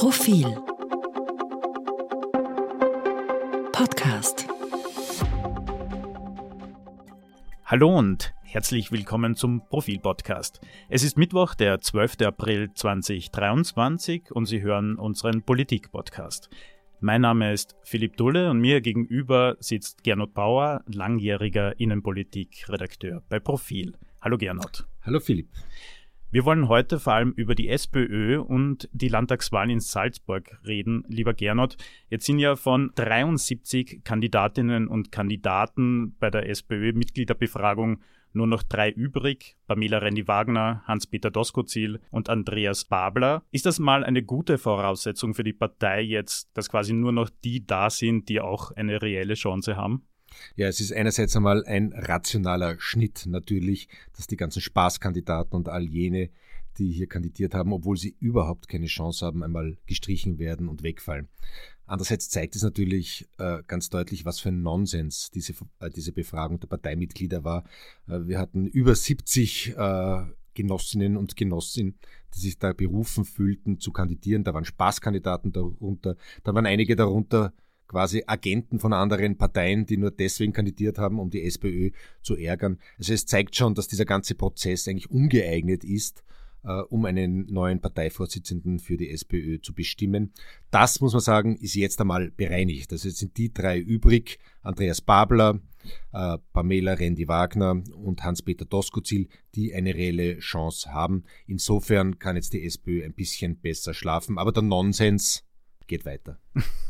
Profil Podcast Hallo und herzlich willkommen zum Profil-Podcast. Es ist Mittwoch, der 12. April 2023 und Sie hören unseren Politik-Podcast. Mein Name ist Philipp Dulle und mir gegenüber sitzt Gernot Bauer, langjähriger Innenpolitik-Redakteur bei Profil. Hallo Gernot. Hallo Philipp. Wir wollen heute vor allem über die SPÖ und die Landtagswahl in Salzburg reden, lieber Gernot. Jetzt sind ja von 73 Kandidatinnen und Kandidaten bei der SPÖ-Mitgliederbefragung nur noch drei übrig. Pamela Rendi-Wagner, Hans-Peter Doskozil und Andreas Babler. Ist das mal eine gute Voraussetzung für die Partei jetzt, dass quasi nur noch die da sind, die auch eine reelle Chance haben? Ja, es ist einerseits einmal ein rationaler Schnitt natürlich, dass die ganzen Spaßkandidaten und all jene, die hier kandidiert haben, obwohl sie überhaupt keine Chance haben, einmal gestrichen werden und wegfallen. Andererseits zeigt es natürlich äh, ganz deutlich, was für ein Nonsens diese, äh, diese Befragung der Parteimitglieder war. Äh, wir hatten über 70 äh, Genossinnen und Genossinnen, die sich da berufen fühlten zu kandidieren. Da waren Spaßkandidaten darunter, da waren einige darunter, quasi Agenten von anderen Parteien, die nur deswegen kandidiert haben, um die SPÖ zu ärgern. Also es zeigt schon, dass dieser ganze Prozess eigentlich ungeeignet ist, äh, um einen neuen Parteivorsitzenden für die SPÖ zu bestimmen. Das, muss man sagen, ist jetzt einmal bereinigt. Also jetzt sind die drei übrig, Andreas Babler, äh, Pamela Rendi-Wagner und Hans-Peter Doskozil, die eine reelle Chance haben. Insofern kann jetzt die SPÖ ein bisschen besser schlafen, aber der Nonsens geht weiter.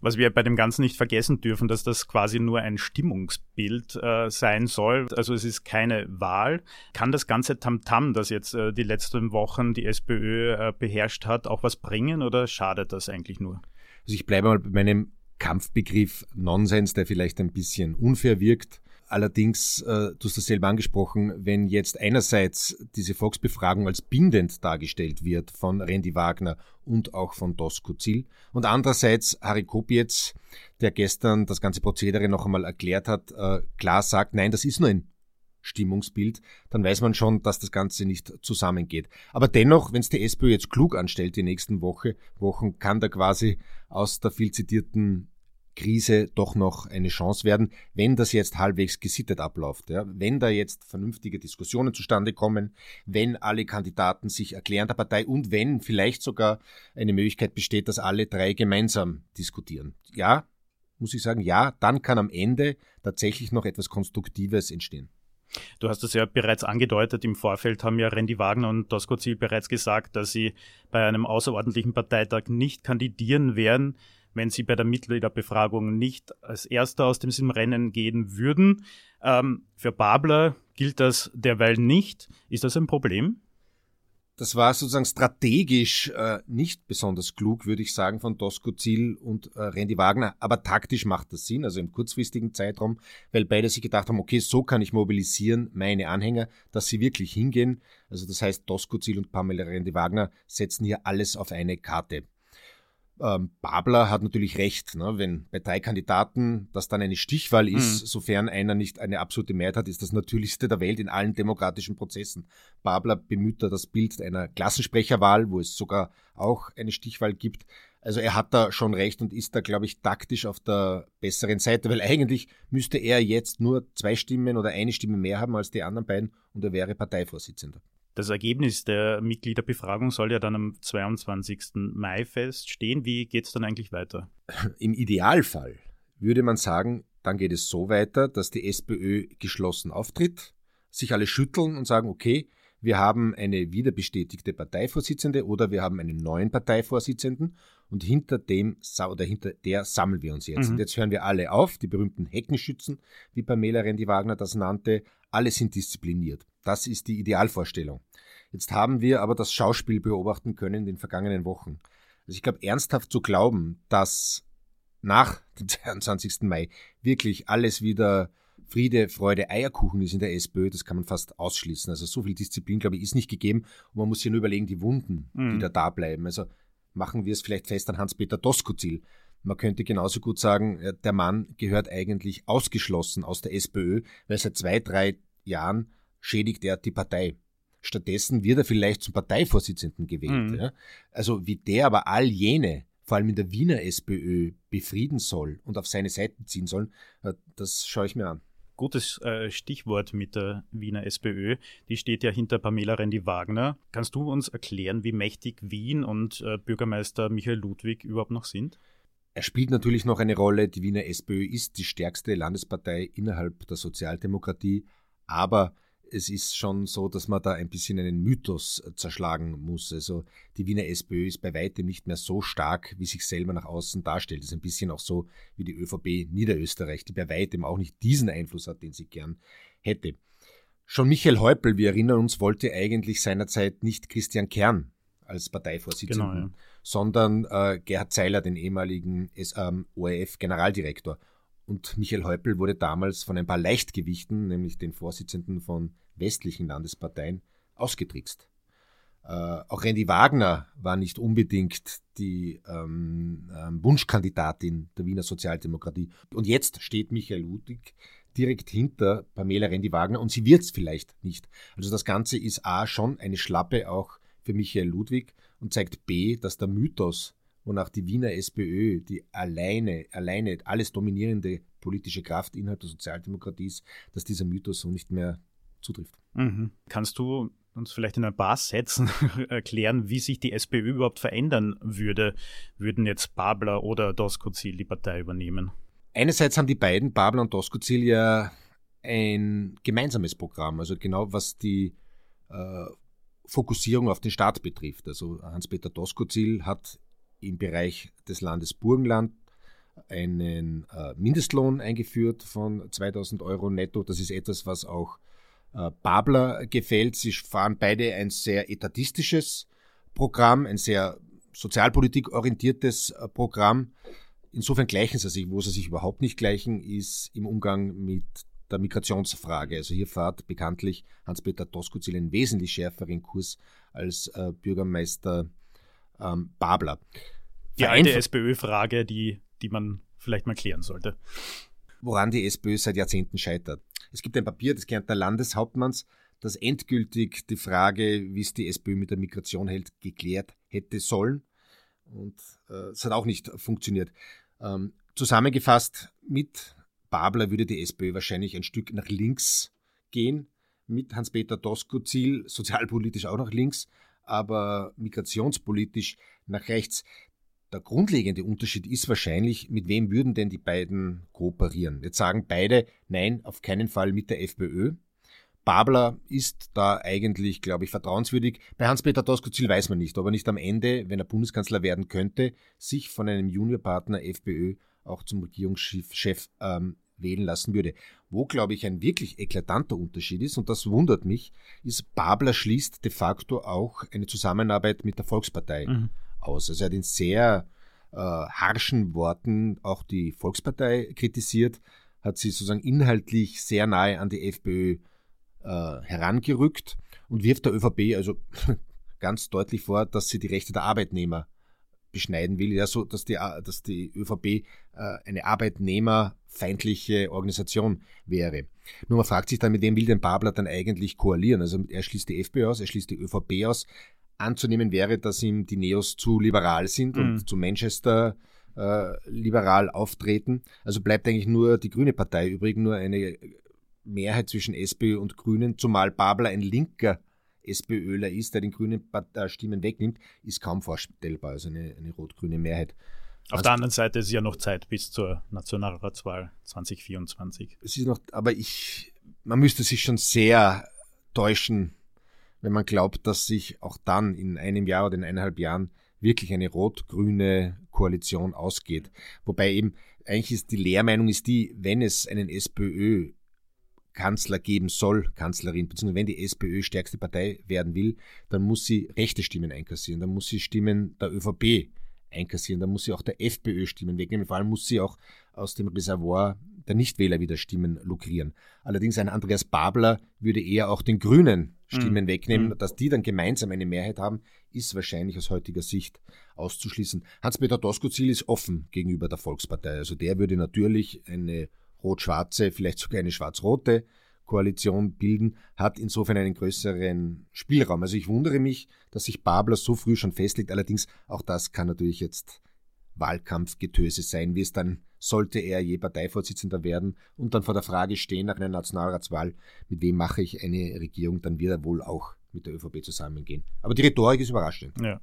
Was wir bei dem Ganzen nicht vergessen dürfen, dass das quasi nur ein Stimmungsbild äh, sein soll. Also es ist keine Wahl. Kann das ganze Tamtam, das jetzt äh, die letzten Wochen die SPÖ äh, beherrscht hat, auch was bringen oder schadet das eigentlich nur? Also ich bleibe mal bei meinem Kampfbegriff Nonsens, der vielleicht ein bisschen unfair wirkt. Allerdings, äh, du hast das selber angesprochen, wenn jetzt einerseits diese Volksbefragung als bindend dargestellt wird von Randy Wagner und auch von Dosko Zil und andererseits Harry Kopietz, der gestern das ganze Prozedere noch einmal erklärt hat, äh, klar sagt, nein, das ist nur ein Stimmungsbild, dann weiß man schon, dass das Ganze nicht zusammengeht. Aber dennoch, wenn es die SPÖ jetzt klug anstellt die nächsten Woche, Wochen, kann da quasi aus der viel zitierten Krise doch noch eine Chance werden, wenn das jetzt halbwegs gesittet abläuft. Ja? Wenn da jetzt vernünftige Diskussionen zustande kommen, wenn alle Kandidaten sich erklären der Partei und wenn vielleicht sogar eine Möglichkeit besteht, dass alle drei gemeinsam diskutieren. Ja, muss ich sagen, ja, dann kann am Ende tatsächlich noch etwas Konstruktives entstehen. Du hast es ja bereits angedeutet, im Vorfeld haben ja Randy Wagner und Dosko Ziel bereits gesagt, dass sie bei einem außerordentlichen Parteitag nicht kandidieren werden wenn sie bei der Mitgliederbefragung nicht als Erster aus dem Rennen gehen würden. Ähm, für Babler gilt das derweil nicht. Ist das ein Problem? Das war sozusagen strategisch äh, nicht besonders klug, würde ich sagen, von Dosko Ziel und äh, Randy Wagner. Aber taktisch macht das Sinn, also im kurzfristigen Zeitraum, weil beide sich gedacht haben, okay, so kann ich mobilisieren meine Anhänger, dass sie wirklich hingehen. Also das heißt, Dosko Ziel und Pamela Randy Wagner setzen hier alles auf eine Karte. Ähm, Babler hat natürlich recht, ne? wenn bei drei Kandidaten das dann eine Stichwahl ist, mhm. sofern einer nicht eine absolute Mehrheit hat, ist das Natürlichste der Welt in allen demokratischen Prozessen. Babler bemüht da das Bild einer Klassensprecherwahl, wo es sogar auch eine Stichwahl gibt. Also er hat da schon recht und ist da, glaube ich, taktisch auf der besseren Seite, weil eigentlich müsste er jetzt nur zwei Stimmen oder eine Stimme mehr haben als die anderen beiden und er wäre Parteivorsitzender. Das Ergebnis der Mitgliederbefragung soll ja dann am 22. Mai feststehen. Wie geht es dann eigentlich weiter? Im Idealfall würde man sagen, dann geht es so weiter, dass die SPÖ geschlossen auftritt, sich alle schütteln und sagen, okay, wir haben eine wiederbestätigte Parteivorsitzende oder wir haben einen neuen Parteivorsitzenden und hinter dem oder hinter der sammeln wir uns jetzt. Mhm. Und jetzt hören wir alle auf, die berühmten Heckenschützen, wie Pamela Rendi-Wagner das nannte, alle sind diszipliniert. Das ist die Idealvorstellung. Jetzt haben wir aber das Schauspiel beobachten können in den vergangenen Wochen. Also ich glaube, ernsthaft zu glauben, dass nach dem 22. Mai wirklich alles wieder Friede, Freude, Eierkuchen ist in der SPÖ, das kann man fast ausschließen. Also so viel Disziplin, glaube ich, ist nicht gegeben. Und man muss sich nur überlegen, die Wunden, mhm. die da da bleiben. Also machen wir es vielleicht fest an Hans-Peter Doskozil. Man könnte genauso gut sagen, äh, der Mann gehört eigentlich ausgeschlossen aus der SPÖ, weil seit zwei, drei Jahren schädigt er die Partei. Stattdessen wird er vielleicht zum Parteivorsitzenden gewählt. Mhm. Ja? Also wie der aber all jene, vor allem in der Wiener SPÖ, befrieden soll und auf seine Seite ziehen soll, äh, das schaue ich mir an. Gutes äh, Stichwort mit der Wiener SPÖ. Die steht ja hinter Pamela Rendi-Wagner. Kannst du uns erklären, wie mächtig Wien und äh, Bürgermeister Michael Ludwig überhaupt noch sind? Er spielt natürlich noch eine Rolle. Die Wiener SPÖ ist die stärkste Landespartei innerhalb der Sozialdemokratie, aber es ist schon so, dass man da ein bisschen einen Mythos zerschlagen muss. Also die Wiener SPÖ ist bei weitem nicht mehr so stark, wie sich selber nach außen darstellt. Das ist ein bisschen auch so wie die ÖVP Niederösterreich, die bei weitem auch nicht diesen Einfluss hat, den sie gern hätte. Schon Michael Häupl, wir erinnern uns, wollte eigentlich seinerzeit nicht Christian Kern als Parteivorsitzenden, Genau, ja. sondern äh, Gerhard Zeiler, den ehemaligen ähm, ORF-Generaldirektor. Und Michael Häupl wurde damals von ein paar Leichtgewichten, nämlich den Vorsitzenden von westlichen Landesparteien, ausgetrickst. Äh, auch Randy Wagner war nicht unbedingt die ähm, ähm, Wunschkandidatin der Wiener Sozialdemokratie. Und jetzt steht Michael Ludwig direkt hinter Pamela Randy Wagner und sie wird es vielleicht nicht. Also das Ganze ist A schon eine Schlappe auch für Michael Ludwig und zeigt B, dass der Mythos, wonach die Wiener SPÖ die alleine, alleine alles dominierende politische Kraft innerhalb der Sozialdemokratie ist, dass dieser Mythos so nicht mehr zutrifft. Mhm. Kannst du uns vielleicht in ein paar Sätzen erklären, wie sich die SPÖ überhaupt verändern würde, würden jetzt Babler oder Doskozil die Partei übernehmen? Einerseits haben die beiden, Babler und Doskozil, ja ein gemeinsames Programm, also genau was die äh, Fokussierung auf den Staat betrifft. Also Hans-Peter Doskozil hat im Bereich des Landes Burgenland einen äh, Mindestlohn eingeführt von 2000 Euro netto. Das ist etwas, was auch äh, Babler gefällt. Sie fahren beide ein sehr etatistisches Programm, ein sehr sozialpolitikorientiertes äh, Programm. Insofern gleichen sie sich. Wo sie sich überhaupt nicht gleichen, ist im Umgang mit der Migrationsfrage. Also hier fährt bekanntlich Hans-Peter Doskozil einen wesentlich schärferen Kurs als Bürgermeister ähm, Babler. Die alte SPÖ-Frage, die, die man vielleicht mal klären sollte. Woran die SPÖ seit Jahrzehnten scheitert. Es gibt ein Papier des Kärntner Landeshauptmanns, das endgültig die Frage, wie es die SPÖ mit der Migration hält, geklärt hätte sollen. Und äh, es hat auch nicht funktioniert. Ähm, zusammengefasst, mit Babler würde die SPÖ wahrscheinlich ein Stück nach links gehen, mit Hans-Peter Doskozil sozialpolitisch auch nach links, aber migrationspolitisch nach rechts. Der grundlegende Unterschied ist wahrscheinlich, mit wem würden denn die beiden kooperieren? Jetzt sagen beide, nein, auf keinen Fall mit der FPÖ. Babler ist da eigentlich, glaube ich, vertrauenswürdig. Bei Hans-Peter Doskozil weiß man nicht, ob er nicht am Ende, wenn er Bundeskanzler werden könnte, sich von einem Juniorpartner FPÖ auch zum Regierungschef ähm, wählen lassen würde. Wo, glaube ich, ein wirklich eklatanter Unterschied ist, und das wundert mich, ist, Babler schließt de facto auch eine Zusammenarbeit mit der Volkspartei Mhm. Aus. Also er hat in sehr äh, harschen Worten auch die Volkspartei kritisiert, hat sie sozusagen inhaltlich sehr nahe an die FPÖ äh, herangerückt und wirft der ÖVP also ganz deutlich vor, dass sie die Rechte der Arbeitnehmer beschneiden will, ja, so dass die, dass die ÖVP äh, eine arbeitnehmerfeindliche Organisation wäre. Nur man fragt sich dann, mit wem will denn Babler dann eigentlich koalieren? Also er schließt die FPÖ aus, er schließt die ÖVP aus. Anzunehmen wäre, dass ihm die Neos zu liberal sind Mhm. und zu Manchester äh, liberal auftreten. Also bleibt eigentlich nur die Grüne Partei übrig, nur eine Mehrheit zwischen SPÖ und Grünen, zumal Babler ein linker SPÖler ist, der den grünen äh, Stimmen wegnimmt, ist kaum vorstellbar. Also eine, eine rot-grüne Mehrheit. Auf Was- der anderen Seite ist ja noch Zeit bis zur Nationalratswahl 2024. Es ist noch, aber ich, man müsste sich schon sehr täuschen, wenn man glaubt, dass sich auch dann in einem Jahr oder in eineinhalb Jahren wirklich eine rot-grüne Koalition ausgeht. Wobei eben, eigentlich ist die Lehrmeinung ist die, wenn es einen SPÖ Kanzler geben soll, Kanzlerin, beziehungsweise wenn die SPÖ stärkste Partei werden will, dann muss sie rechte Stimmen einkassieren, dann muss sie Stimmen der ÖVP einkassieren, dann muss sie auch der FPÖ Stimmen wegnehmen, vor allem muss sie auch aus dem Reservoir der Nichtwähler wieder Stimmen lukrieren. Allerdings ein Andreas Babler würde eher auch den Grünen Stimmen Mhm. wegnehmen, Mhm. dass die dann gemeinsam eine Mehrheit haben, ist wahrscheinlich aus heutiger Sicht auszuschließen. Hans-Peter Doskozil ist offen gegenüber der Volkspartei, also der würde natürlich eine rot-schwarze, vielleicht sogar eine schwarz-rote Koalition bilden, hat insofern einen größeren Spielraum. Also ich wundere mich, dass sich Babler so früh schon festlegt. Allerdings auch das kann natürlich jetzt Wahlkampfgetöse sein, wie dann sollte er je Parteivorsitzender werden und dann vor der Frage stehen nach einer Nationalratswahl, mit wem mache ich eine Regierung, dann wird er wohl auch mit der ÖVP zusammengehen. Aber die Rhetorik ist überraschend. Ja.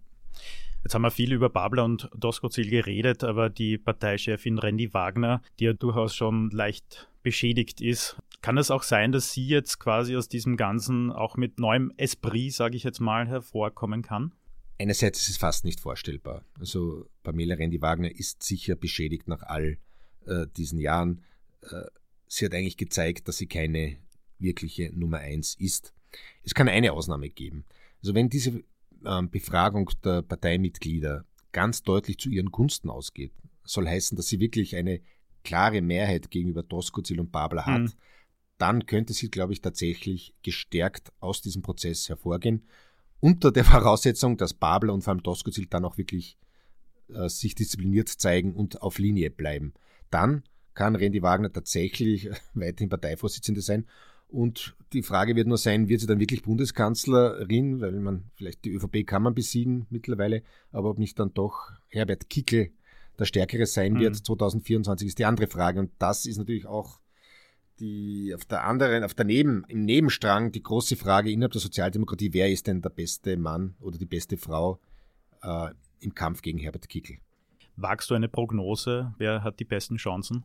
Jetzt haben wir viel über Babler und Doskozil geredet, aber die Parteichefin Randy Wagner, die ja durchaus schon leicht beschädigt ist, kann es auch sein, dass sie jetzt quasi aus diesem Ganzen auch mit neuem Esprit, sage ich jetzt mal, hervorkommen kann? Einerseits ist es fast nicht vorstellbar. Also Pamela Rendi-Wagner ist sicher beschädigt nach all äh, diesen Jahren. Äh, sie hat eigentlich gezeigt, dass sie keine wirkliche Nummer eins ist. Es kann eine Ausnahme geben. Also wenn diese ähm, Befragung der Parteimitglieder ganz deutlich zu ihren Gunsten ausgeht, soll heißen, dass sie wirklich eine klare Mehrheit gegenüber Doskozil und Babler hat, mhm. dann könnte sie, glaube ich, tatsächlich gestärkt aus diesem Prozess hervorgehen unter der Voraussetzung, dass Babel und vor allem Doskozil dann auch wirklich äh, sich diszipliniert zeigen und auf Linie bleiben. Dann kann Randy Wagner tatsächlich weiterhin Parteivorsitzende sein. Und die Frage wird nur sein, wird sie dann wirklich Bundeskanzlerin, weil man vielleicht die ÖVP kann man besiegen mittlerweile, aber ob nicht dann doch Herbert Kickel der Stärkere sein wird, mhm. 2024 ist die andere Frage. Und das ist natürlich auch die auf der anderen, auf der Neben, im Nebenstrang die große Frage innerhalb der Sozialdemokratie, wer ist denn der beste Mann oder die beste Frau äh, im Kampf gegen Herbert Kickl? Wagst du eine Prognose? Wer hat die besten Chancen?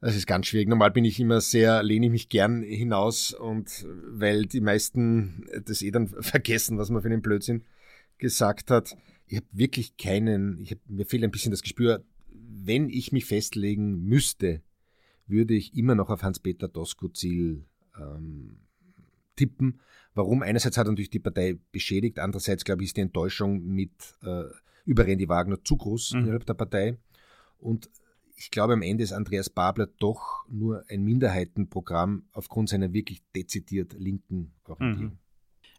Das ist ganz schwierig. Normal bin ich immer sehr, lehne ich mich gern hinaus und weil die meisten das eh dann vergessen, was man für einen Blödsinn gesagt hat. Ich habe wirklich keinen, ich hab, mir fehlt ein bisschen das Gespür, wenn ich mich festlegen müsste, würde ich immer noch auf Hans-Peter Doskozil ähm, tippen. Warum? Einerseits hat er natürlich die Partei beschädigt, andererseits, glaube ich, ist die Enttäuschung mit äh, über Randy Wagner zu groß mhm. innerhalb der Partei. Und ich glaube, am Ende ist Andreas Babler doch nur ein Minderheitenprogramm aufgrund seiner wirklich dezidiert linken Orientierung. Mhm.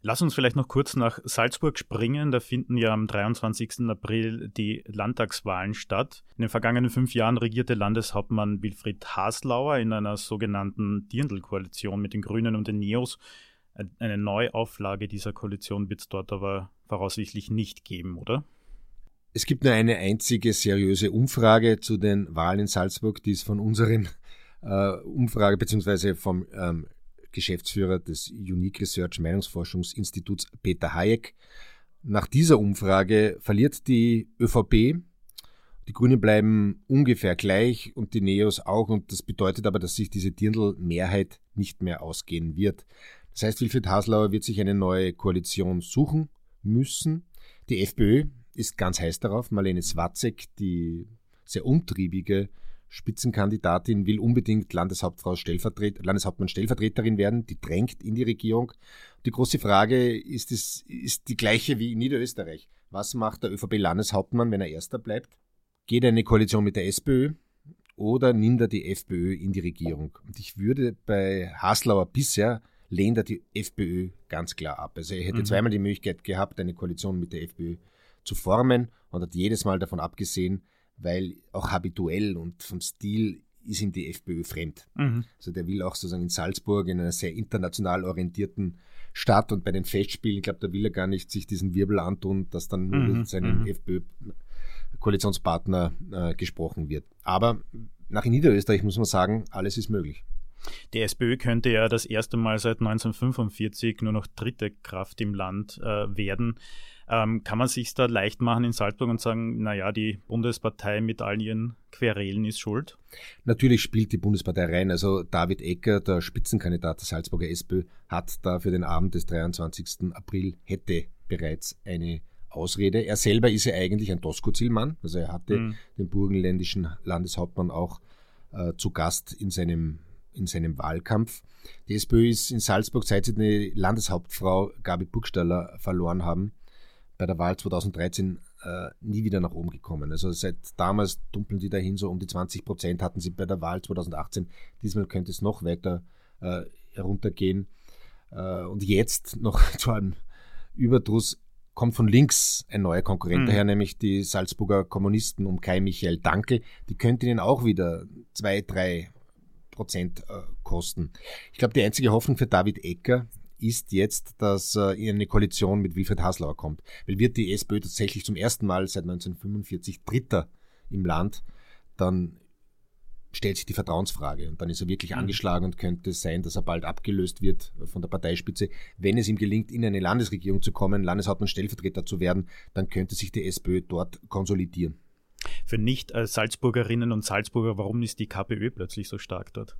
Lass uns vielleicht noch kurz nach Salzburg springen. Da finden ja am 23. April die Landtagswahlen statt. In den vergangenen fünf Jahren regierte Landeshauptmann Wilfried Haslauer in einer sogenannten Dirndl-Koalition mit den Grünen und den Neos. Eine Neuauflage dieser Koalition wird es dort aber voraussichtlich nicht geben, oder? Es gibt nur eine einzige seriöse Umfrage zu den Wahlen in Salzburg, die ist von unseren äh, Umfrage beziehungsweise vom ähm, Geschäftsführer des Unique Research Meinungsforschungsinstituts Peter Hayek. Nach dieser Umfrage verliert die ÖVP, die Grünen bleiben ungefähr gleich und die Neos auch und das bedeutet aber, dass sich diese Dirndl-Mehrheit nicht mehr ausgehen wird. Das heißt, Wilfried Haslauer wird sich eine neue Koalition suchen müssen. Die FPÖ ist ganz heiß darauf. Marlene Swatzek, die sehr umtriebige Spitzenkandidatin will unbedingt Landeshauptfrau Stellvertret Landeshauptmann Stellvertreterin werden, die drängt in die Regierung. Die große Frage ist, es, ist die gleiche wie in Niederösterreich. Was macht der ÖVP-Landeshauptmann, wenn er Erster bleibt? Geht er in eine Koalition mit der SPÖ oder nimmt er die FPÖ in die Regierung? Und ich würde bei Haslauer bisher lehnt er die FPÖ ganz klar ab. Also er hätte mhm. zweimal die Möglichkeit gehabt, eine Koalition mit der FPÖ zu formen und hat jedes Mal davon abgesehen, weil auch habituell und vom Stil ist ihm die FPÖ fremd. Mhm. Also der will auch sozusagen in Salzburg, in einer sehr international orientierten Stadt und bei den Festspielen, ich glaube, da will er gar nicht sich diesen Wirbel antun, dass dann nur mhm. mit seinem mhm. FPÖ-Koalitionspartner äh, gesprochen wird. Aber nach Niederösterreich muss man sagen, alles ist möglich. Die SPÖ könnte ja das erste Mal seit 1945 nur noch dritte Kraft im Land äh, werden. Ähm, kann man sich da leicht machen in Salzburg und sagen, naja, die Bundespartei mit all ihren Querelen ist schuld? Natürlich spielt die Bundespartei rein. Also David Ecker, der Spitzenkandidat der Salzburger SPÖ, hat da für den Abend des 23. April hätte bereits eine Ausrede. Er selber ist ja eigentlich ein Doskozil-Mann. Also er hatte mhm. den burgenländischen Landeshauptmann auch äh, zu Gast in seinem, in seinem Wahlkampf. Die SPÖ ist in Salzburg, seit sie eine Landeshauptfrau Gabi Burgstaller verloren haben, bei der Wahl 2013 äh, nie wieder nach oben gekommen. Also seit damals dumpeln die dahin, so um die 20 Prozent hatten sie bei der Wahl 2018. Diesmal könnte es noch weiter äh, heruntergehen. Äh, und jetzt noch zu einem Überdruss kommt von links ein neuer Konkurrent mhm. daher, nämlich die Salzburger Kommunisten um Kai Michael Dankel. Die könnte ihnen auch wieder zwei, drei Prozent äh, kosten. Ich glaube, die einzige Hoffnung für David Ecker ist jetzt, dass äh, eine Koalition mit Wilfried Haslauer kommt. Weil wird die SPÖ tatsächlich zum ersten Mal seit 1945 Dritter im Land, dann stellt sich die Vertrauensfrage und dann ist er wirklich mhm. angeschlagen und könnte sein, dass er bald abgelöst wird von der Parteispitze. Wenn es ihm gelingt, in eine Landesregierung zu kommen, Landeshauptmann Stellvertreter zu werden, dann könnte sich die SPÖ dort konsolidieren. Für Nicht-Salzburgerinnen und Salzburger, warum ist die KPÖ plötzlich so stark dort?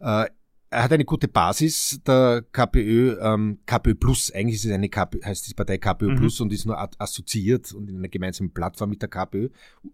Äh, er hat eine gute Basis, der KPÖ, ähm, KPÖ Plus, eigentlich ist es eine KPÖ, heißt die Partei KPÖ mhm. Plus und ist nur assoziiert und in einer gemeinsamen Plattform mit der KPÖ.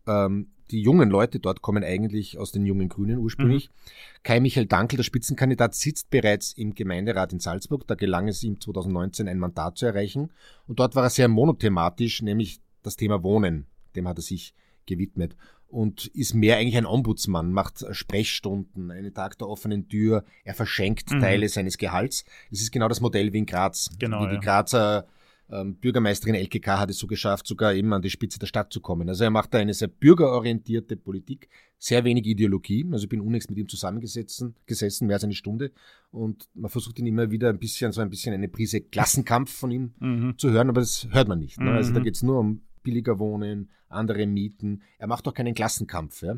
Ähm, die jungen Leute dort kommen eigentlich aus den jungen Grünen ursprünglich. Mhm. Kai Michael Dankel, der Spitzenkandidat, sitzt bereits im Gemeinderat in Salzburg. Da gelang es ihm 2019 ein Mandat zu erreichen. Und dort war er sehr monothematisch, nämlich das Thema Wohnen. Dem hat er sich gewidmet und ist mehr eigentlich ein Ombudsmann, macht Sprechstunden, einen Tag der offenen Tür, er verschenkt mhm. Teile seines Gehalts. Es ist genau das Modell wie in Graz. Genau, wie die Grazer ähm, Bürgermeisterin LKK hat es so geschafft, sogar eben an die Spitze der Stadt zu kommen. Also er macht da eine sehr bürgerorientierte Politik, sehr wenig Ideologie. Also ich bin unlängst mit ihm zusammengesessen, gesessen, mehr als eine Stunde. Und man versucht ihn immer wieder ein bisschen, so ein bisschen eine Prise Klassenkampf von ihm mhm. zu hören, aber das hört man nicht. Ne? Also da mhm. geht es nur um billiger Wohnen, andere Mieten. Er macht auch keinen Klassenkampf. Ja?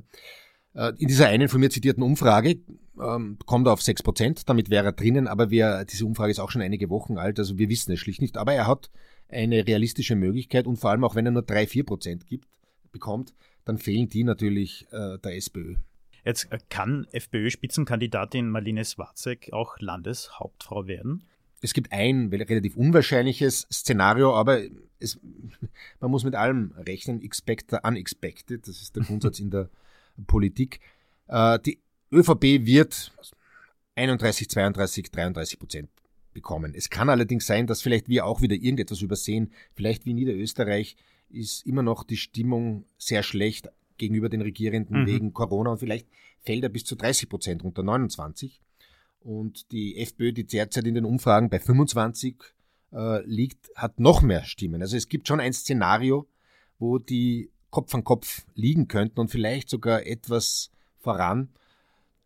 Äh, in dieser einen von mir zitierten Umfrage ähm, kommt er auf 6%, damit wäre er drinnen, aber wir, diese Umfrage ist auch schon einige Wochen alt, also wir wissen es schlicht nicht. Aber er hat eine realistische Möglichkeit und vor allem auch wenn er nur 3-4% gibt, bekommt, dann fehlen die natürlich äh, der SPÖ. Jetzt äh, kann FPÖ-Spitzenkandidatin Marlene Swarzek auch Landeshauptfrau werden? Es gibt ein relativ unwahrscheinliches Szenario, aber es, man muss mit allem rechnen. Expect the unexpected, das ist der Grundsatz in der Politik. Äh, die ÖVP wird 31, 32, 33 Prozent bekommen. Es kann allerdings sein, dass vielleicht wir auch wieder irgendetwas übersehen. Vielleicht wie in Niederösterreich ist immer noch die Stimmung sehr schlecht gegenüber den Regierenden mhm. wegen Corona und vielleicht fällt er bis zu 30 Prozent unter 29. Und die FPÖ, die derzeit in den Umfragen bei 25 äh, liegt, hat noch mehr Stimmen. Also es gibt schon ein Szenario, wo die Kopf an Kopf liegen könnten und vielleicht sogar etwas voran.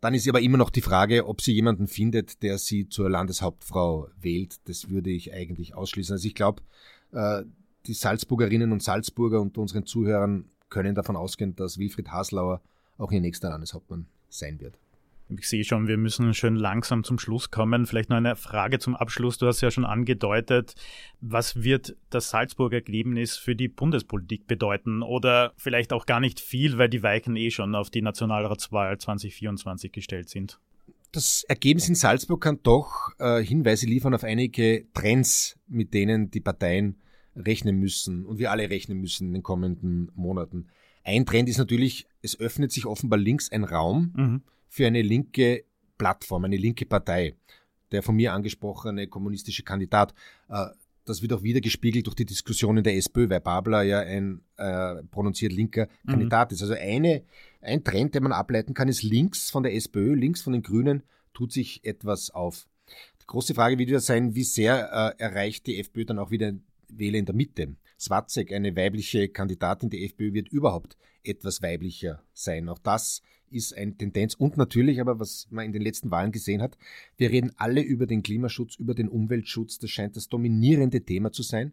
Dann ist aber immer noch die Frage, ob sie jemanden findet, der sie zur Landeshauptfrau wählt. Das würde ich eigentlich ausschließen. Also ich glaube, äh, die Salzburgerinnen und Salzburger und unseren Zuhörern können davon ausgehen, dass Wilfried Haslauer auch ihr nächster Landeshauptmann sein wird. Ich sehe schon, wir müssen schön langsam zum Schluss kommen. Vielleicht noch eine Frage zum Abschluss. Du hast ja schon angedeutet, was wird das Salzburger Ergebnis für die Bundespolitik bedeuten? Oder vielleicht auch gar nicht viel, weil die Weichen eh schon auf die Nationalratswahl 2024 gestellt sind. Das Ergebnis in Salzburg kann doch äh, Hinweise liefern auf einige Trends, mit denen die Parteien rechnen müssen und wir alle rechnen müssen in den kommenden Monaten. Ein Trend ist natürlich, es öffnet sich offenbar links ein Raum. Mhm für eine linke Plattform, eine linke Partei. Der von mir angesprochene kommunistische Kandidat, äh, das wird auch wieder gespiegelt durch die Diskussion in der SPÖ, weil Babler ja ein äh, prononziert linker mhm. Kandidat ist. Also eine, ein Trend, den man ableiten kann, ist links von der SPÖ, links von den Grünen tut sich etwas auf. Die große Frage wird wieder sein, wie sehr äh, erreicht die FPÖ dann auch wieder Wähler in der Mitte. Swatzek, eine weibliche Kandidatin der FPÖ, wird überhaupt etwas weiblicher sein. Auch das ist eine Tendenz. Und natürlich, aber was man in den letzten Wahlen gesehen hat, wir reden alle über den Klimaschutz, über den Umweltschutz. Das scheint das dominierende Thema zu sein.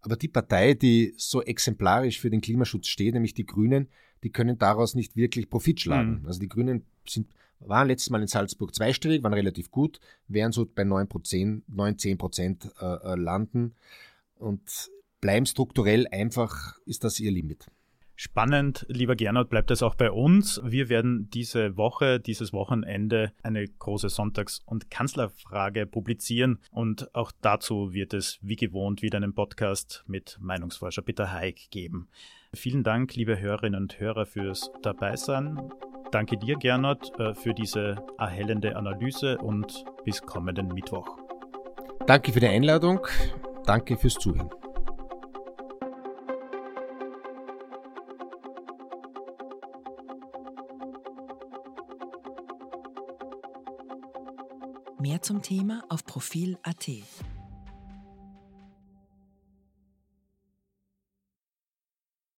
Aber die Partei, die so exemplarisch für den Klimaschutz steht, nämlich die Grünen, die können daraus nicht wirklich Profit schlagen. Mhm. Also die Grünen sind, waren letztes Mal in Salzburg zweistellig, waren relativ gut, werden so bei 9, 9 10 Prozent äh, äh, landen und bleiben strukturell einfach, ist das ihr Limit. Spannend, lieber Gernot, bleibt es auch bei uns. Wir werden diese Woche, dieses Wochenende eine große Sonntags- und Kanzlerfrage publizieren und auch dazu wird es wie gewohnt wieder einen Podcast mit Meinungsforscher Peter Haig geben. Vielen Dank, liebe Hörerinnen und Hörer, fürs Dabeisein. Danke dir, Gernot, äh, für diese erhellende Analyse und bis kommenden Mittwoch. Danke für die Einladung. Danke fürs Zuhören. Mehr zum Thema auf Profil.at.